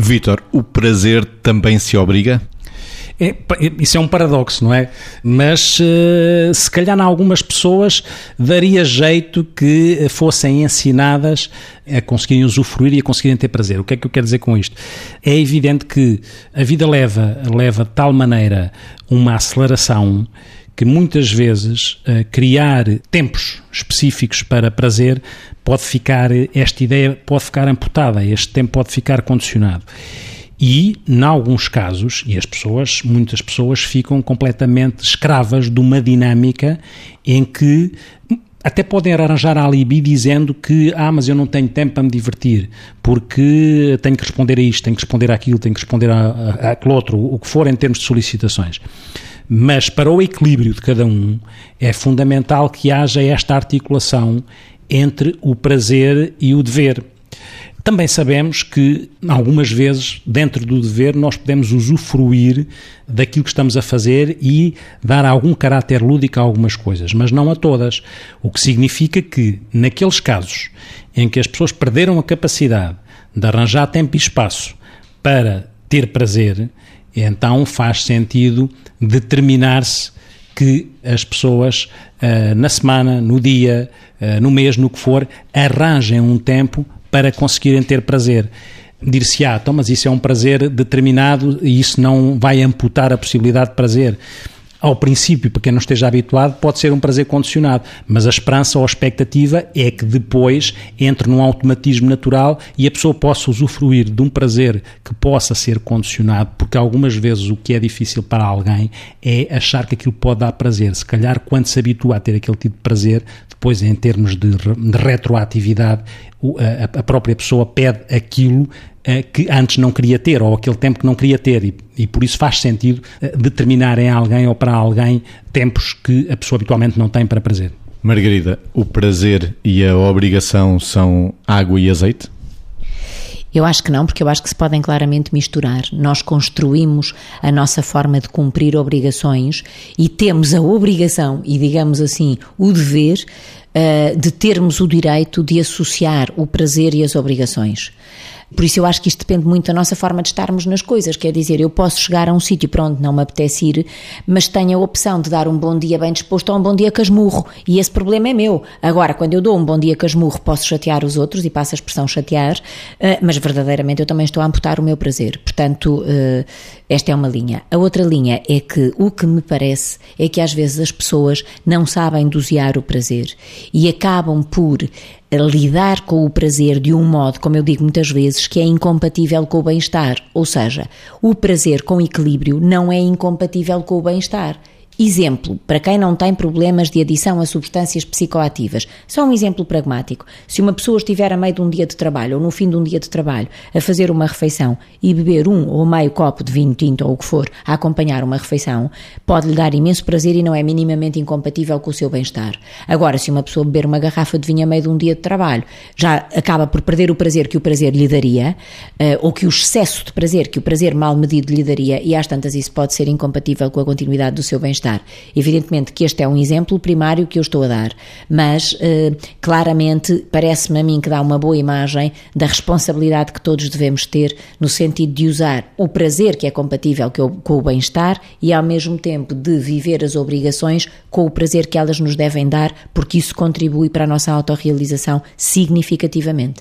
Vítor, o prazer também se obriga? É, isso é um paradoxo, não é? Mas uh, se calhar, em algumas pessoas, daria jeito que fossem ensinadas a conseguirem usufruir e a conseguirem ter prazer. O que é que eu quero dizer com isto? É evidente que a vida leva, leva de tal maneira uma aceleração que muitas vezes uh, criar tempos específicos para prazer pode ficar, esta ideia pode ficar amputada, este tempo pode ficar condicionado. E, em alguns casos, e as pessoas, muitas pessoas ficam completamente escravas de uma dinâmica em que até podem arranjar alibi dizendo que, ah, mas eu não tenho tempo para me divertir, porque tenho que responder a isto, tenho que responder àquilo, tenho que responder àquele outro, o que for em termos de solicitações. Mas para o equilíbrio de cada um, é fundamental que haja esta articulação entre o prazer e o dever. Também sabemos que, algumas vezes, dentro do dever, nós podemos usufruir daquilo que estamos a fazer e dar algum caráter lúdico a algumas coisas, mas não a todas. O que significa que, naqueles casos em que as pessoas perderam a capacidade de arranjar tempo e espaço para ter prazer, então faz sentido determinar-se que as pessoas, uh, na semana, no dia, uh, no mês, no que for, arranjem um tempo para conseguirem ter prazer. Dir-se-á, então, mas isso é um prazer determinado e isso não vai amputar a possibilidade de prazer ao princípio, para quem não esteja habituado, pode ser um prazer condicionado, mas a esperança ou a expectativa é que depois entre num automatismo natural e a pessoa possa usufruir de um prazer que possa ser condicionado, porque algumas vezes o que é difícil para alguém é achar que aquilo pode dar prazer. Se calhar, quando se habitua a ter aquele tipo de prazer, depois, em termos de, de retroatividade, a, própria pessoa pede aquilo eh, que antes não queria ter, ou aquele tempo que não queria ter, e, e, por isso faz sentido eh, determinar em alguém ou para alguém tempos que a pessoa habitualmente não tem para prazer. Margarida, o prazer e a obrigação são água e azeite? Eu acho que não, porque eu acho que se podem claramente misturar. Nós construímos a nossa forma de cumprir obrigações e temos a obrigação e, digamos assim, o dever uh, de termos o direito de associar o prazer e as obrigações. Por isso eu acho que isto depende muito da nossa forma de estarmos nas coisas. Quer dizer, eu posso chegar a um sítio para onde não me apetece ir, mas tenho a opção de dar um bom dia bem disposto ou um bom dia casmurro. E esse problema é meu. Agora, quando eu dou um bom dia casmurro, posso chatear os outros e passo a expressão chatear, eh, mas verdadeiramente eu também estou a amputar o meu prazer. Portanto, eh, esta é uma linha. A outra linha é que o que me parece é que às vezes as pessoas não sabem dosear o prazer e acabam por lidar com o prazer de um modo, como eu digo muitas vezes, que é incompatível com o bem-estar. Ou seja, o prazer com equilíbrio não é incompatível com o bem-estar. Exemplo, para quem não tem problemas de adição a substâncias psicoativas, só um exemplo pragmático. Se uma pessoa estiver a meio de um dia de trabalho ou no fim de um dia de trabalho a fazer uma refeição e beber um ou meio copo de vinho tinto ou o que for a acompanhar uma refeição, pode lhe dar imenso prazer e não é minimamente incompatível com o seu bem-estar. Agora, se uma pessoa beber uma garrafa de vinho a meio de um dia de trabalho, já acaba por perder o prazer que o prazer lhe daria, eh, ou que o excesso de prazer que o prazer mal medido lhe daria, e às tantas isso pode ser incompatível com a continuidade do seu bem-estar Evidentemente que este é um exemplo primário que eu estou a dar, mas eh, claramente parece-me a mim que dá uma boa imagem da responsabilidade que todos devemos ter no sentido de usar o prazer que é compatível com o bem-estar e ao mesmo tempo de viver as obrigações com o prazer que elas nos devem dar, porque isso contribui para a nossa autorrealização significativamente.